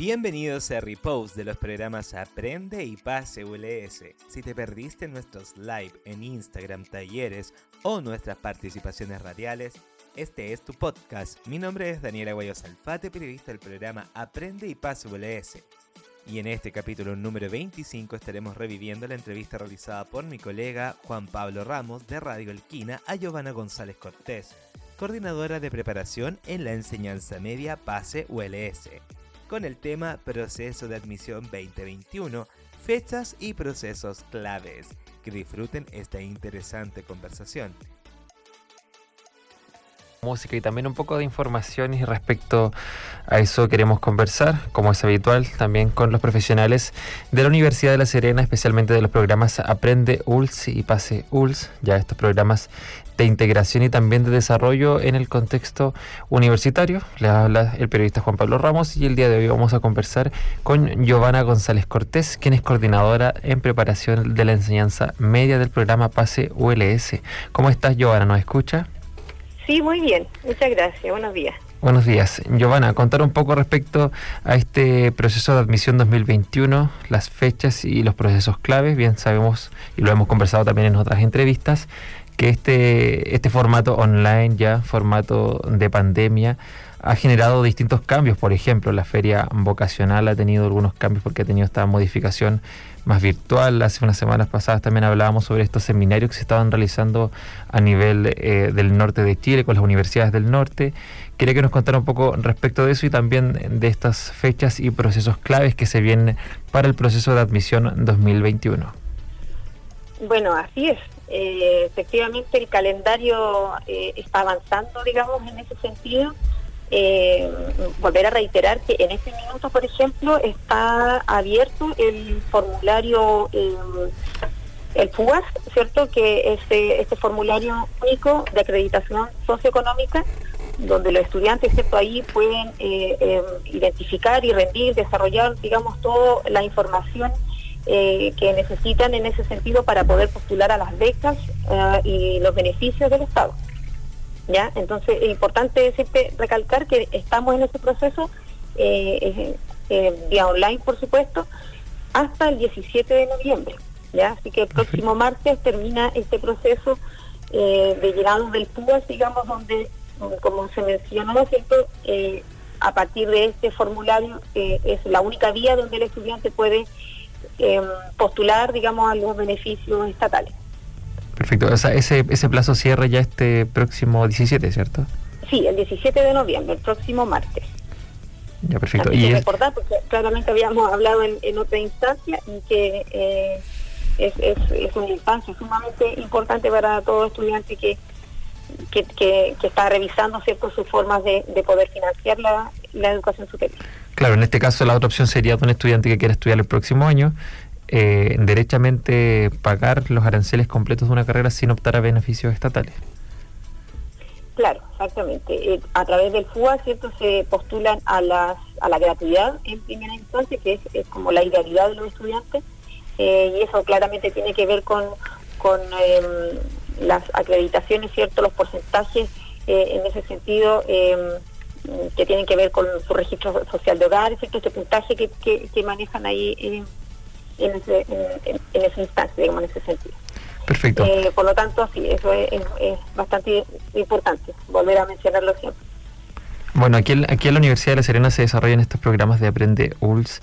Bienvenidos a Repost de los programas Aprende y Pase ULS. Si te perdiste nuestros live en Instagram, talleres o nuestras participaciones radiales, este es tu podcast. Mi nombre es Daniela Guayos Alfate, periodista del programa Aprende y Pase ULS. Y en este capítulo número 25 estaremos reviviendo la entrevista realizada por mi colega Juan Pablo Ramos de Radio Elquina a Giovanna González Cortés, coordinadora de preparación en la enseñanza media Pase ULS con el tema Proceso de Admisión 2021, fechas y procesos claves. Que disfruten esta interesante conversación música y también un poco de información y respecto a eso queremos conversar, como es habitual, también con los profesionales de la Universidad de La Serena, especialmente de los programas Aprende ULS y Pase ULS, ya estos programas de integración y también de desarrollo en el contexto universitario. Le habla el periodista Juan Pablo Ramos y el día de hoy vamos a conversar con Giovanna González Cortés, quien es coordinadora en preparación de la enseñanza media del programa Pase ULS. ¿Cómo estás, Giovanna? ¿Nos escucha? Sí, muy bien. Muchas gracias. Buenos días. Buenos días. Giovanna, contar un poco respecto a este proceso de admisión 2021, las fechas y los procesos claves. Bien sabemos, y lo hemos conversado también en otras entrevistas, que este, este formato online ya, formato de pandemia, ha generado distintos cambios. Por ejemplo, la feria vocacional ha tenido algunos cambios porque ha tenido esta modificación más virtual. Hace unas semanas pasadas también hablábamos sobre estos seminarios que se estaban realizando a nivel eh, del norte de Chile con las universidades del norte. Quería que nos contara un poco respecto de eso y también de estas fechas y procesos claves que se vienen para el proceso de admisión 2021. Bueno, así es. Eh, efectivamente, el calendario eh, está avanzando, digamos, en ese sentido eh, volver a reiterar que en este minuto, por ejemplo, está abierto el formulario, eh, el FUAS, ¿cierto? Que es este, este formulario único de acreditación socioeconómica, donde los estudiantes, ¿cierto? Ahí pueden eh, identificar y rendir, desarrollar, digamos, toda la información eh, que necesitan en ese sentido para poder postular a las becas y los beneficios del Estado. ¿Ya? Entonces es importante siempre recalcar que estamos en ese proceso, eh, eh, vía online por supuesto, hasta el 17 de noviembre, ¿ya? Así que el próximo martes termina este proceso eh, de llegado del PUAS, digamos, donde, como se mencionó, ¿cierto? a partir de este formulario es la única vía donde el estudiante puede postular, digamos, a los beneficios estatales. Perfecto. O sea, ese, ese plazo cierra ya este próximo 17, ¿cierto? Sí, el 17 de noviembre, el próximo martes. Ya, perfecto. y recordar, porque claramente habíamos hablado en, otra instancia y que eh, es, es, una instancia sumamente importante para todo estudiante que, que, que, está revisando cierto sus formas de, de poder financiar la, la educación superior. Claro, en este caso la otra opción sería de un estudiante que quiera estudiar el próximo año eh, derechamente pagar los aranceles completos de una carrera sin optar a beneficios estatales. Claro, exactamente. Eh, a través del FUA, ¿cierto? Se postulan a, las, a la gratuidad en primera instancia, que es, como la idealidad de los estudiantes, eh, y eso claramente tiene que ver con, con em, las acreditaciones, ¿cierto? Los porcentajes en ese sentido em, que tienen que ver con su registro social de hogar, ¿cierto? Este puntaje que, que, manejan ahí en, ese, en, esa instancia, digamos, en ese sentido. Perfecto. Eh, por lo tanto, sí, eso es, bastante importante, volver a mencionarlo siempre. Bueno, aquí, aquí en la Universidad de La Serena se desarrollan estos programas de Aprende ULS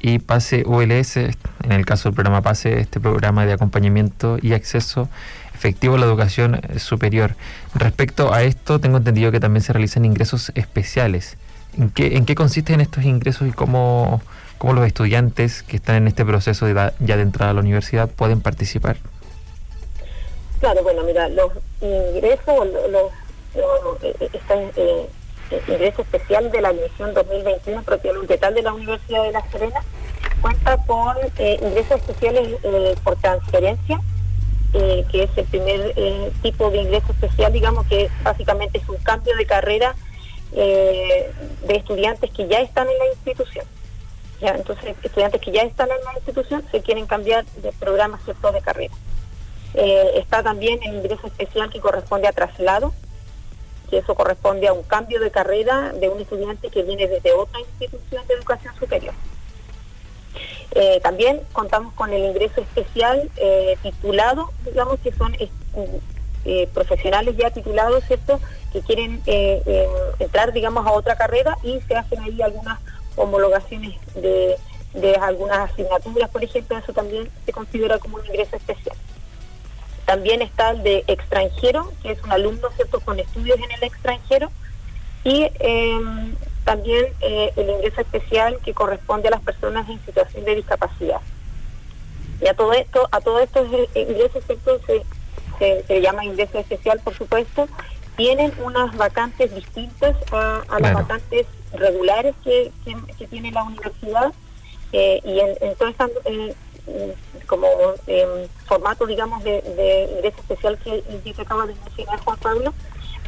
y PASE ULS, en el caso del programa PASE, este programa de acompañamiento y acceso efectivo a la educación superior. Respecto a esto, tengo entendido que también se realizan ingresos especiales. ¿En qué, en qué consisten estos ingresos y cómo, cómo los estudiantes que están en este proceso ya de entrada a la universidad pueden participar? Claro, bueno, mira, los ingresos, los, eh, eh, eh, ingreso especial de la admisión 2021 propiamente tal de la Universidad de La Serena cuenta con ingresos especiales por transferencia, que es el primer tipo de ingreso especial, digamos que básicamente es un cambio de carrera de estudiantes que ya están en la institución. Entonces, estudiantes que ya están en la institución se quieren cambiar de programa cierto de carrera. Eh, está también el ingreso especial que corresponde a traslado, que eso corresponde a un cambio de carrera de un estudiante que viene desde otra institución de educación superior. Eh, también contamos con el ingreso especial eh, titulado, digamos que son profesionales ya titulados, ¿cierto?, que quieren entrar, digamos, a otra carrera y se hacen ahí algunas homologaciones de, de algunas asignaturas, por ejemplo, eso también se considera como un ingreso especial. También está el de extranjero, que es un alumno ¿cierto? con estudios en el extranjero. Y em, también eh, el ingreso especial que corresponde a las personas en situación de discapacidad. Y a todo esto, a todo estos ingresos se, se, llama ingreso especial, por supuesto, tienen unas vacantes distintas a, las vacantes regulares que, que, tiene la universidad. Eh, y en, en todo como eh, formato, digamos, de, ingreso especial que, que acaba de mencionar Juan Pablo,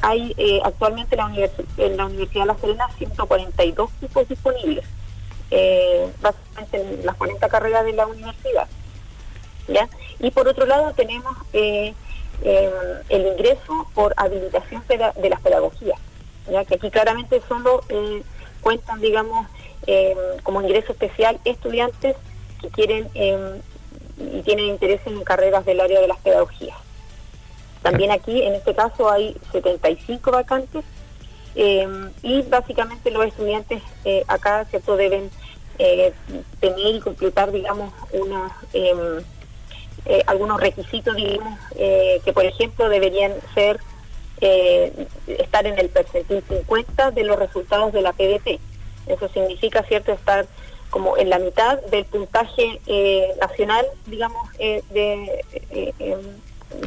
hay eh, actualmente la en la Universidad de La Serena 142 cupos disponibles, eh, básicamente en las 40 carreras de la universidad. ¿ya? Y por otro lado tenemos eh, el ingreso por habilitación de las pedagogías, ya que aquí claramente solo cuentan, digamos, como ingreso especial estudiantes que quieren em, y tienen interés en carreras del área de las pedagogías. También aquí, en este caso, hay 75 vacantes em, y básicamente los estudiantes eh, acá cierto deben eh, tener y completar, digamos, una, em, eh, algunos requisitos, digamos, que por ejemplo deberían ser estar en el percentil 50 de los resultados de la PDP. Eso significa, cierto, estar como en la mitad del puntaje eh, nacional, digamos, eh, de... Eh, em,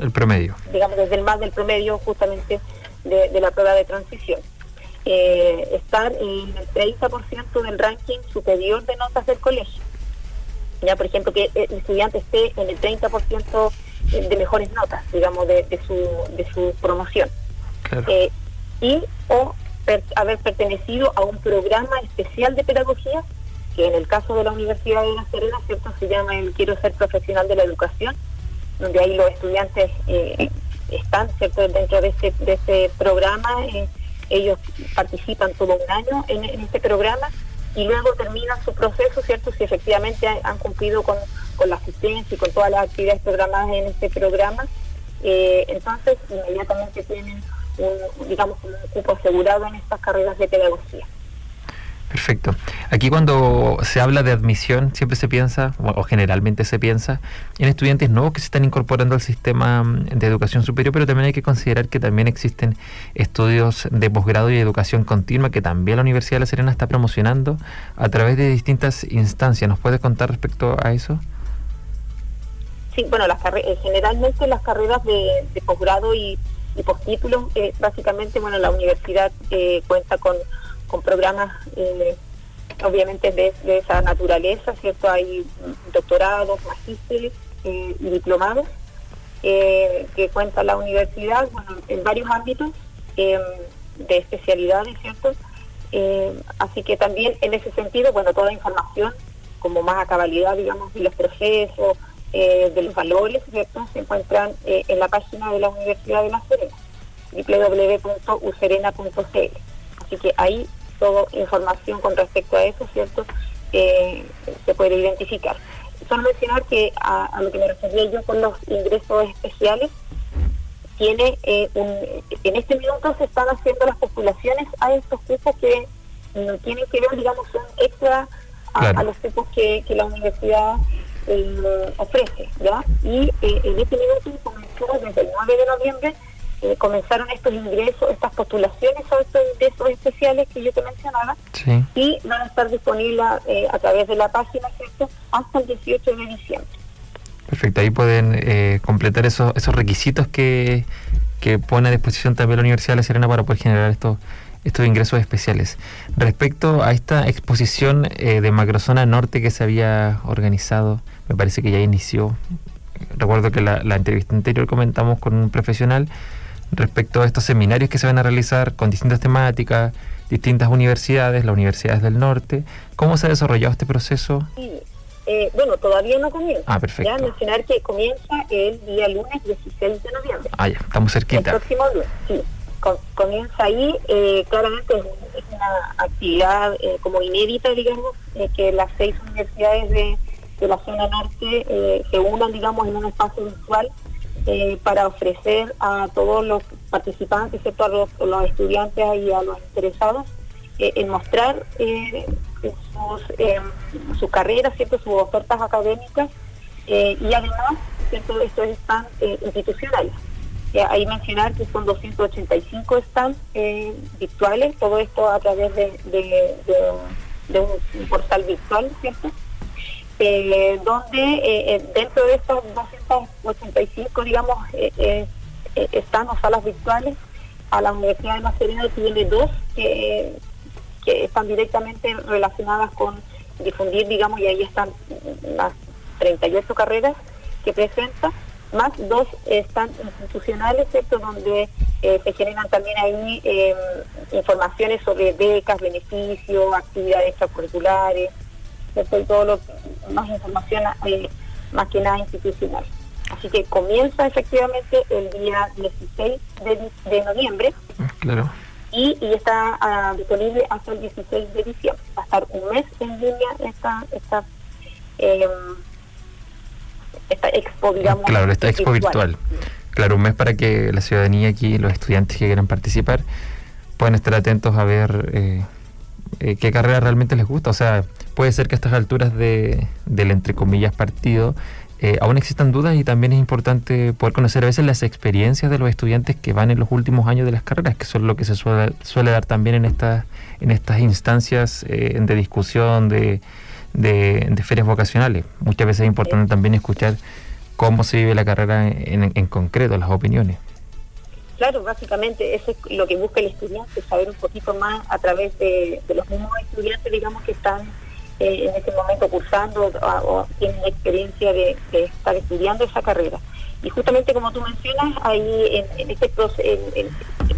el promedio. Digamos, desde el más del promedio justamente de, la prueba de transición. estar en el 30% del ranking superior de notas del colegio. Ya, por ejemplo, que el estudiante esté en el 30% de mejores notas, digamos, de, su, de su promoción. y o haber pertenecido a un programa especial de pedagogía que en el caso de la Universidad de La Serena, ¿cierto? Se llama el Quiero ser profesional de la educación, donde ahí los estudiantes eh, están, ¿cierto? Dentro de este, de este programa, eh, ellos participan todo un año en, este programa y luego terminan su proceso, ¿cierto? Si efectivamente han, cumplido con, la asistencia y con todas las actividades programadas en este programa, eh, entonces inmediatamente tienen un, digamos, un cupo asegurado en estas carreras de pedagogía. Perfecto. Aquí cuando se habla de admisión siempre se piensa, o generalmente se piensa, en estudiantes nuevos que se están incorporando al sistema mm, de educación superior, pero también hay que considerar que también existen estudios de posgrado y educación continua que también la Universidad de La Serena está promocionando a través de distintas instancias. ¿Nos puedes contar respecto a eso? Sí, bueno, las eh, generalmente las carreras de, posgrado y, y postítulos, eh, básicamente, bueno, la universidad eh, cuenta con con programas eh, obviamente de, esa naturaleza, ¿cierto? Hay doctorados, magísteres eh, y diplomados eh, que cuenta la universidad, bueno, en varios ámbitos de especialidades, ¿cierto? así que también en ese sentido, bueno, toda información como más a cabalidad, digamos, de los procesos, de los valores, ¿cierto? Se encuentran en la página de la Universidad de La Serena, www.userena.cl. Así que ahí información con respecto a eso, ¿cierto? Eh, se puede identificar. Solo mencionar que a, lo que me refería yo con los ingresos especiales, tiene eh, un, en este minuto se están haciendo las postulaciones a estos cupos que no tienen que ver, digamos, un extra a, los cupos que, la universidad eh, ofrece, ¿ya? Y en este minuto comenzó desde el 9 de noviembre eh, comenzaron estos ingresos, estas postulaciones a estos ingresos especiales que yo te mencionaba y van a estar disponibles eh, a través de la página ¿cierto? hasta el 18 de diciembre. Perfecto, ahí pueden eh, completar esos, esos requisitos que, que pone a disposición también la Universidad de La Serena para poder generar estos estos ingresos especiales. Respecto a esta exposición de Macrozona Norte que se había organizado, me parece que ya inició. Recuerdo que la, la entrevista anterior comentamos con un profesional respecto a estos seminarios que se van a realizar con distintas temáticas, distintas universidades, las universidades del norte. ¿Cómo se ha desarrollado este proceso? Sí. Eh, bueno, todavía no comienza. Ah, perfecto. Ya mencionar que comienza el día lunes 16 de noviembre. Ah, ya, estamos cerquita. El próximo lunes, sí. comienza ahí. Eh, claramente es, una actividad eh, como inédita, digamos, que las seis universidades de, la zona norte se unan, digamos, en un espacio virtual para ofrecer a todos los participantes, excepto a los, estudiantes y a los interesados, en mostrar sus, sus carreras, ¿cierto? sus ofertas académicas y además, ¿cierto? estos institucionales. Eh, ahí mencionar que son 285 stands eh, virtuales, todo esto a través de, un, portal virtual, ¿cierto? Eh, donde dentro de estos 285, digamos, están o salas virtuales, a la Universidad de Macerena tiene dos que, que están directamente relacionadas con difundir, digamos, y ahí están las 38 carreras que presenta más dos están institucionales, ¿cierto? Donde eh, se generan también ahí informaciones sobre becas, beneficios, actividades extracurriculares, Y todo lo más información eh, más que nada institucional. Así que comienza efectivamente el día 16 de, noviembre. Claro. Y, está ah, disponible hasta el 16 de diciembre. Va a estar un mes en línea esta, esta eh, esta expo, digamos. Claro, esta expo virtual. Claro, un mes para que la ciudadanía aquí, los estudiantes que quieran participar, puedan estar atentos a ver eh, eh, qué carrera realmente les gusta. O sea, puede ser que a estas alturas de, del, entre comillas, partido, eh, aún existan dudas y también es importante poder conocer a veces las experiencias de los estudiantes que van en los últimos años de las carreras, que son lo que se suele, dar también en, estas en estas instancias de discusión, de de, ferias vocacionales. Muchas veces es importante también escuchar cómo se vive la carrera en, concreto, las opiniones. Claro, básicamente eso es lo que busca el estudiante, saber un poquito más a través de, los mismos estudiantes, digamos, que están eh, en este momento cursando o, tienen experiencia de, estar estudiando esa carrera. Y justamente como tú mencionas, ahí en, este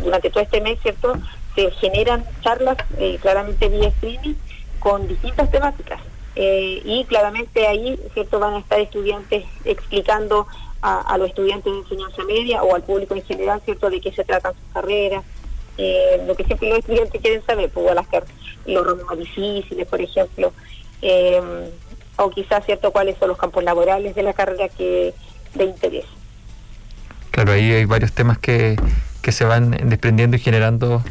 durante todo este mes, ¿cierto? Se generan charlas eh, claramente vía streaming con distintas temáticas. Eh, y claramente ahí cierto van a estar estudiantes explicando a, los estudiantes de enseñanza media o al público en general cierto de qué se tratan sus carreras. Eh, lo que siempre los estudiantes quieren saber pues las los ramos difíciles por ejemplo eh, o quizás cierto cuáles son los campos laborales de la carrera que de interés claro ahí hay varios temas que, que se van desprendiendo y generando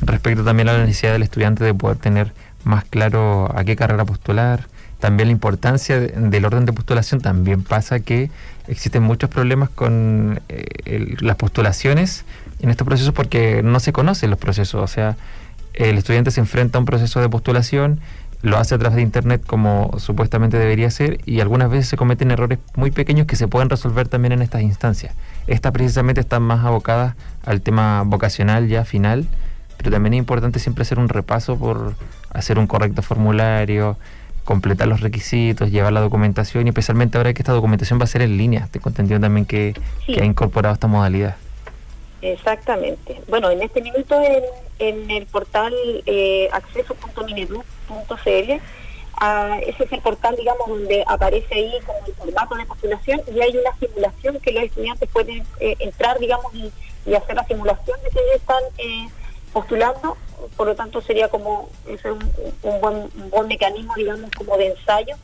respecto también a la necesidad del estudiante de poder tener más claro a qué carrera postular. También la importancia del orden de postulación. También pasa que existen muchos problemas con eh, las postulaciones en estos procesos porque no se conocen los procesos. O sea, el estudiante se enfrenta a un proceso de postulación, lo hace a través de Internet como supuestamente debería ser y algunas veces se cometen errores muy pequeños que se pueden resolver también en estas instancias. Estas precisamente están más abocadas al tema vocacional ya final pero también es importante siempre hacer un repaso por hacer un correcto formulario, completar los requisitos, llevar la documentación y especialmente ahora que esta documentación va a ser en línea. Tengo entendido también que, ha incorporado esta modalidad. Exactamente. Bueno, en este minuto en, el portal eh, acceso.minedu.cl, ah, ese es el portal, digamos, donde aparece ahí como el formato de postulación y hay una simulación que los estudiantes pueden eh, entrar, digamos, y, hacer la simulación de que están... Eh, postulando, por lo tanto sería como un, buen, buen mecanismo, digamos, como de ensayo,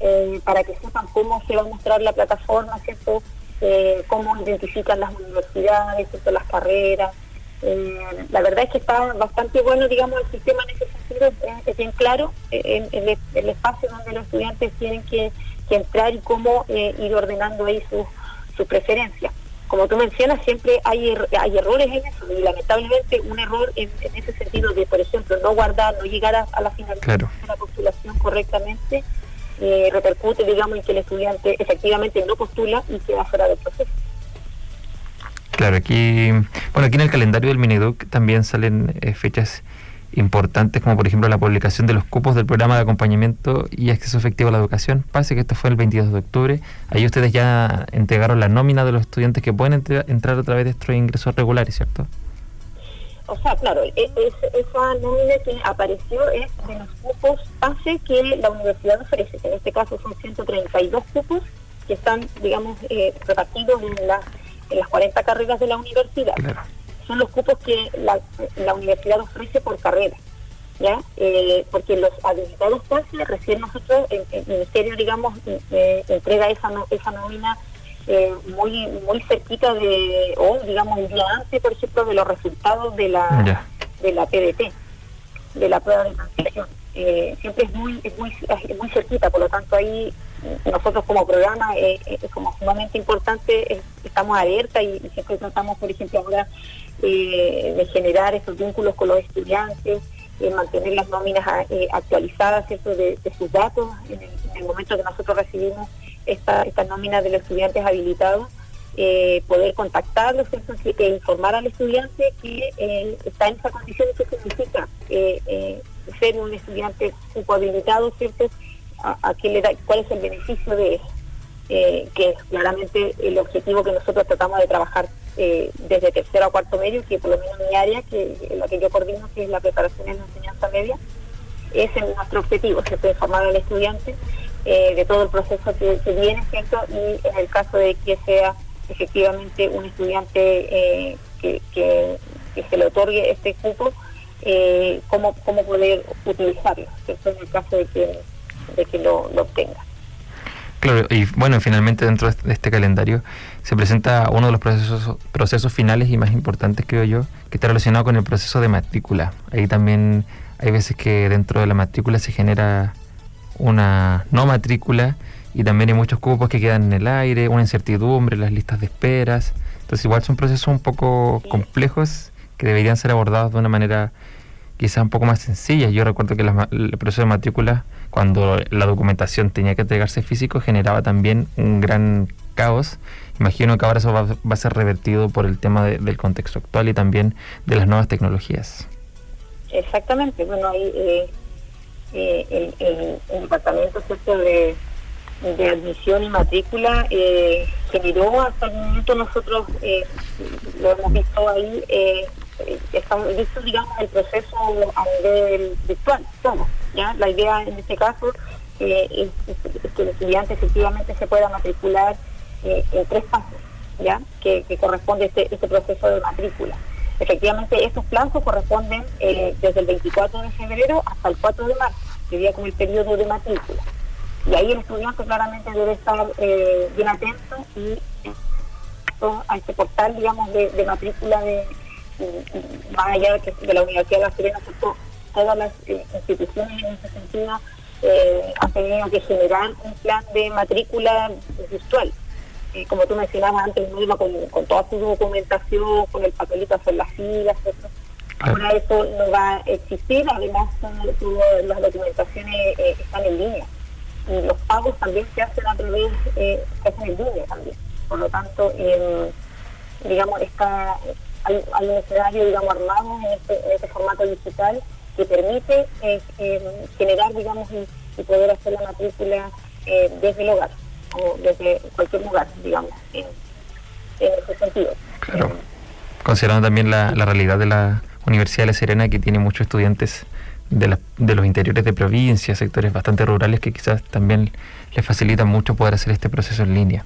eh, para que sepan cómo se va a mostrar la plataforma, ¿cierto? Eh, cómo identifican las universidades, ¿cierto? las carreras. Eh, la verdad es que está bastante bueno, digamos, el sistema en ese sentido, es, bien claro el, espacio donde los estudiantes tienen que, entrar y cómo ir ordenando ahí sus su preferencias como tú mencionas, siempre hay, er, hay errores en eso y lamentablemente un error en, ese sentido de, por ejemplo, no guardar, no llegar a, la finalización de la postulación correctamente, eh, repercute, digamos, en que el estudiante efectivamente no postula y queda fuera del proceso. Claro, aquí, bueno, aquí en el calendario del Mineduc también salen eh, fechas importantes como por ejemplo la publicación de los cupos del programa de acompañamiento y acceso efectivo a la educación. Parece que esto fue el 22 de octubre. Ahí ustedes ya entregaron la nómina de los estudiantes que pueden entrar a través de estos ingresos regulares, ¿cierto? O sea, claro, e, esa nómina que apareció es de los cupos base que la universidad ofrece, en este caso son 132 cupos que están, digamos, eh, repartidos en, en las 40 carreras de la universidad. Son los cupos que la, la universidad ofrece por carrera. ¿Ya? Eh, porque los habilitados pases recién nosotros, el, ministerio, digamos, eh, entrega esa, esa nómina eh, muy muy cerquita de, o digamos un día antes, por ejemplo, de los resultados de la de la PDT, de la prueba de transición. Siempre es muy, es muy es muy cerquita, por lo tanto ahí nosotros como programa eh, es como sumamente importante, estamos alerta y, siempre tratamos, por ejemplo, ahora de generar esos vínculos con los estudiantes, mantener las nóminas actualizadas ¿cierto? De, sus datos en el momento que nosotros recibimos esta, esta nómina de los estudiantes habilitados, eh, poder contactarlos e informar al estudiante que eh, está en esa condición y qué significa eh, ser un estudiante habilitado, ¿cierto? Cuál es el beneficio de eso, que es claramente el objetivo que nosotros tratamos de trabajar desde tercero a cuarto medio, que por lo menos mi área, que la que yo coordino, que es la preparación en la enseñanza media, ese es nuestro objetivo, ¿cierto? informar al estudiante eh, de todo el proceso que, viene, ¿cierto? Y en el caso de que sea efectivamente un estudiante eh, que, se le otorgue este cupo, eh, cómo, cómo poder utilizarlo, ¿cierto? En el caso de que, de que lo, obtenga. Claro, y bueno, finalmente dentro de este calendario se presenta uno de los procesos, procesos finales y más importantes, creo yo, que está relacionado con el proceso de matrícula. Ahí también hay veces que dentro de la matrícula se genera una no matrícula y también hay muchos cupos que quedan en el aire, una incertidumbre, las listas de esperas. Entonces igual son procesos un poco complejos que deberían ser abordados de una manera quizá un poco más sencilla. Yo recuerdo que el proceso de matrícula, cuando la documentación tenía que entregarse físico, generaba también un gran caos. Imagino que ahora eso va, a ser revertido por el tema del contexto actual y también de las nuevas tecnologías. Exactamente. Bueno, ahí eh, eh, el, departamento De, admisión y matrícula eh, generó hasta el momento nosotros eh, lo hemos visto ahí eh, estamos visto digamos el proceso a nivel virtual ya la idea en este caso es, que el estudiante efectivamente se pueda matricular en tres pasos ya que, corresponde este, este proceso de matrícula. Efectivamente, estos plazos corresponden eh, desde el 24 de febrero hasta el 4 de marzo, sería como el periodo de matrícula. Y ahí el estudiante claramente debe estar eh, bien atento y a este portal, digamos, de, matrícula de, más allá de, la Universidad de la Serena, todas las eh, instituciones en ese sentido han tenido que generar un plan de matrícula virtual. Como tú mencionabas antes, mismo con, con, toda su documentación, con el papelito hacer las filas, Ahora eso no va a existir, además las documentaciones eh, están en línea. Y los pagos también se hacen a través, eh, se hacen en línea también. Por lo tanto, digamos, está, hay, un escenario, digamos, armado en este, en este formato digital que permite eh, generar, digamos, y, poder hacer la matrícula desde el hogar o desde cualquier lugar, digamos, en, ese sentido. Claro. Considerando también la, realidad de la Universidad de La Serena, que tiene muchos estudiantes de, de los interiores de provincia, sectores bastante rurales, que quizás también les facilita mucho poder hacer este proceso en línea.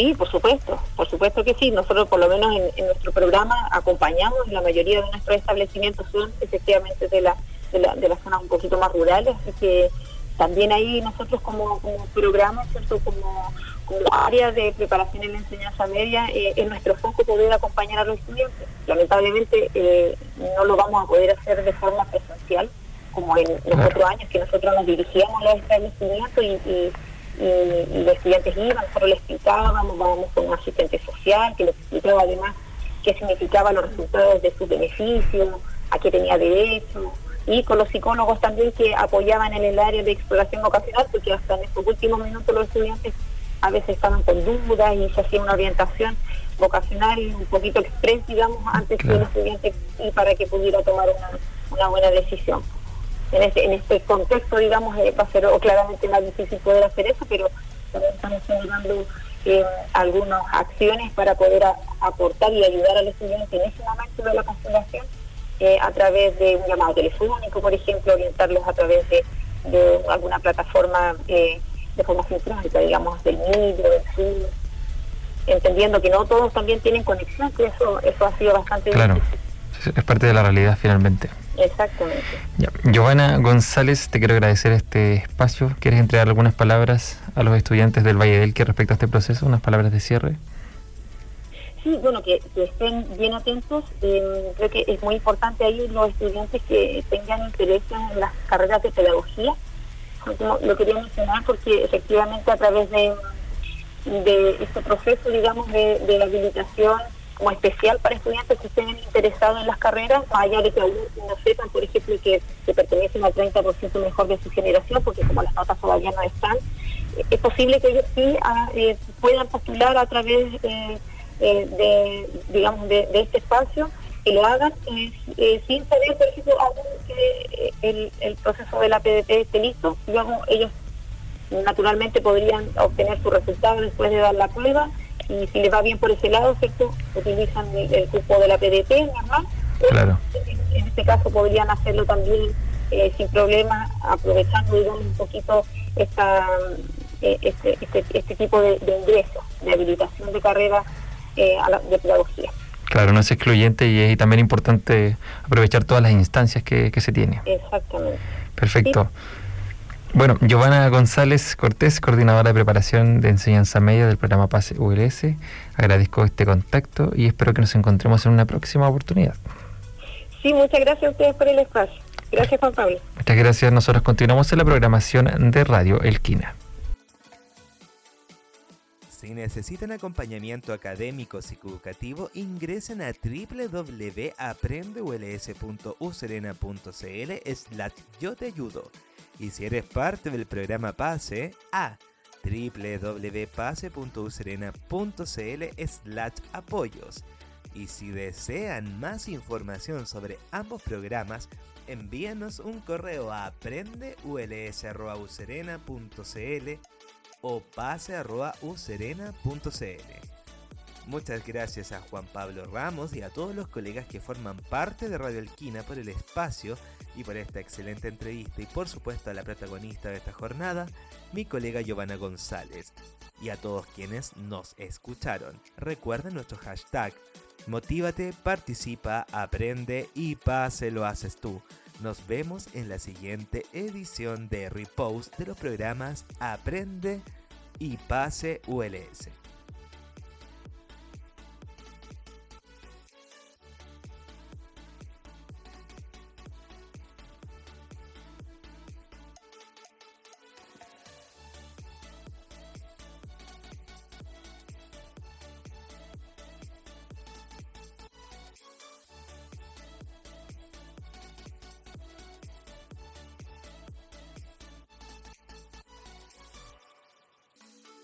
Sí, por supuesto, por supuesto que sí. Nosotros por lo menos en, nuestro programa acompañamos, la mayoría de nuestros establecimientos son efectivamente de la, de la, de las zonas un poquito más rurales, así que también ahí nosotros como, programa, ¿cierto? Como, área de preparación en la enseñanza media, eh, es nuestro foco poder acompañar a los estudiantes. Lamentablemente eh, no lo vamos a poder hacer de forma presencial, como en los otros años que nosotros nos dirigíamos a los establecimientos y, y, los estudiantes iban, nosotros les explicábamos, vamos con un asistente social que les explicaba además qué significaban los resultados de sus beneficios, a qué tenía derecho, y con los psicólogos también que apoyaban en el área de exploración vocacional, porque hasta en estos últimos minutos los estudiantes a veces estaban con dudas y se hacía una orientación vocacional un poquito express, digamos, antes que el estudiante y para que pudiera tomar una, buena decisión. En este, en este contexto, digamos, eh, va a ser claramente más difícil poder hacer eso, pero también estamos generando eh, algunas acciones para poder aportar y ayudar al estudiante en ese momento de la constelación eh, a través de un llamado telefónico, por ejemplo, orientarlos a través de, alguna plataforma eh, de forma sincrónica, digamos, del MIDO, del Zoom, entendiendo que no todos también tienen conexión, que eso, eso ha sido bastante claro. Es parte de la realidad finalmente. Exactamente. Giovanna González, te quiero agradecer este espacio. ¿Quieres entregar algunas palabras a los estudiantes del Valle del que respecto a este proceso? Unas palabras de cierre. Sí, bueno, que, estén bien atentos. Eh, creo que es muy importante ahí los estudiantes que tengan interés en las carreras de pedagogía. Lo quería mencionar porque efectivamente a través de, de este proceso, digamos, de, de la habilitación como especial para estudiantes que estén interesados en las carreras, más allá de que algunos no sepan, por ejemplo, que, que pertenecen al 30% mejor de su generación, porque como las notas todavía no están, es posible que ellos sí ah, eh, puedan postular a través eh, eh, de, digamos, de, este espacio y lo hagan sin saber, por ejemplo, aún que el, el, proceso de la PDP esté listo. Luego ellos naturalmente podrían obtener su resultado después de dar la prueba y si les va bien por ese lado, ¿cierto? Utilizan el, cupo de la PDT normal. Claro. En este caso podrían hacerlo también eh, sin problema, aprovechando, digamos, un poquito esta, eh, este, este, este, tipo de, de ingresos, de habilitación de carrera eh, a la, de pedagogía. Claro, no es excluyente y es también importante aprovechar todas las instancias que, que se tiene. Exactamente. Perfecto. Bueno, Giovanna González Cortés, coordinadora de preparación de enseñanza media del programa PASE ULS, agradezco este contacto y espero que nos encontremos en una próxima oportunidad. Sí, muchas gracias a ustedes por el espacio. Gracias, Juan Pablo. Muchas gracias. Nosotros continuamos en la programación de Radio Elquina. Si necesitan acompañamiento académico psicoeducativo, ingresen a www.aprendeuls.userena.cl slash yo te ayudo y si eres parte del programa PASE, a www.pase.userena.cl slash apoyos. Y si desean más información sobre ambos programas, envíanos un correo a aprendeuls.userena.cl o pase.userena.cl. Muchas gracias a Juan Pablo Ramos y a todos los colegas que forman parte de Radio Alquina por el espacio y por esta excelente entrevista y por supuesto a la protagonista de esta jornada, mi colega Giovanna González. Y a todos quienes nos escucharon. Recuerden nuestro hashtag. Motívate, participa, aprende y pase lo haces tú. Nos vemos en la siguiente edición de Repost de los programas Aprende y Pase ULS.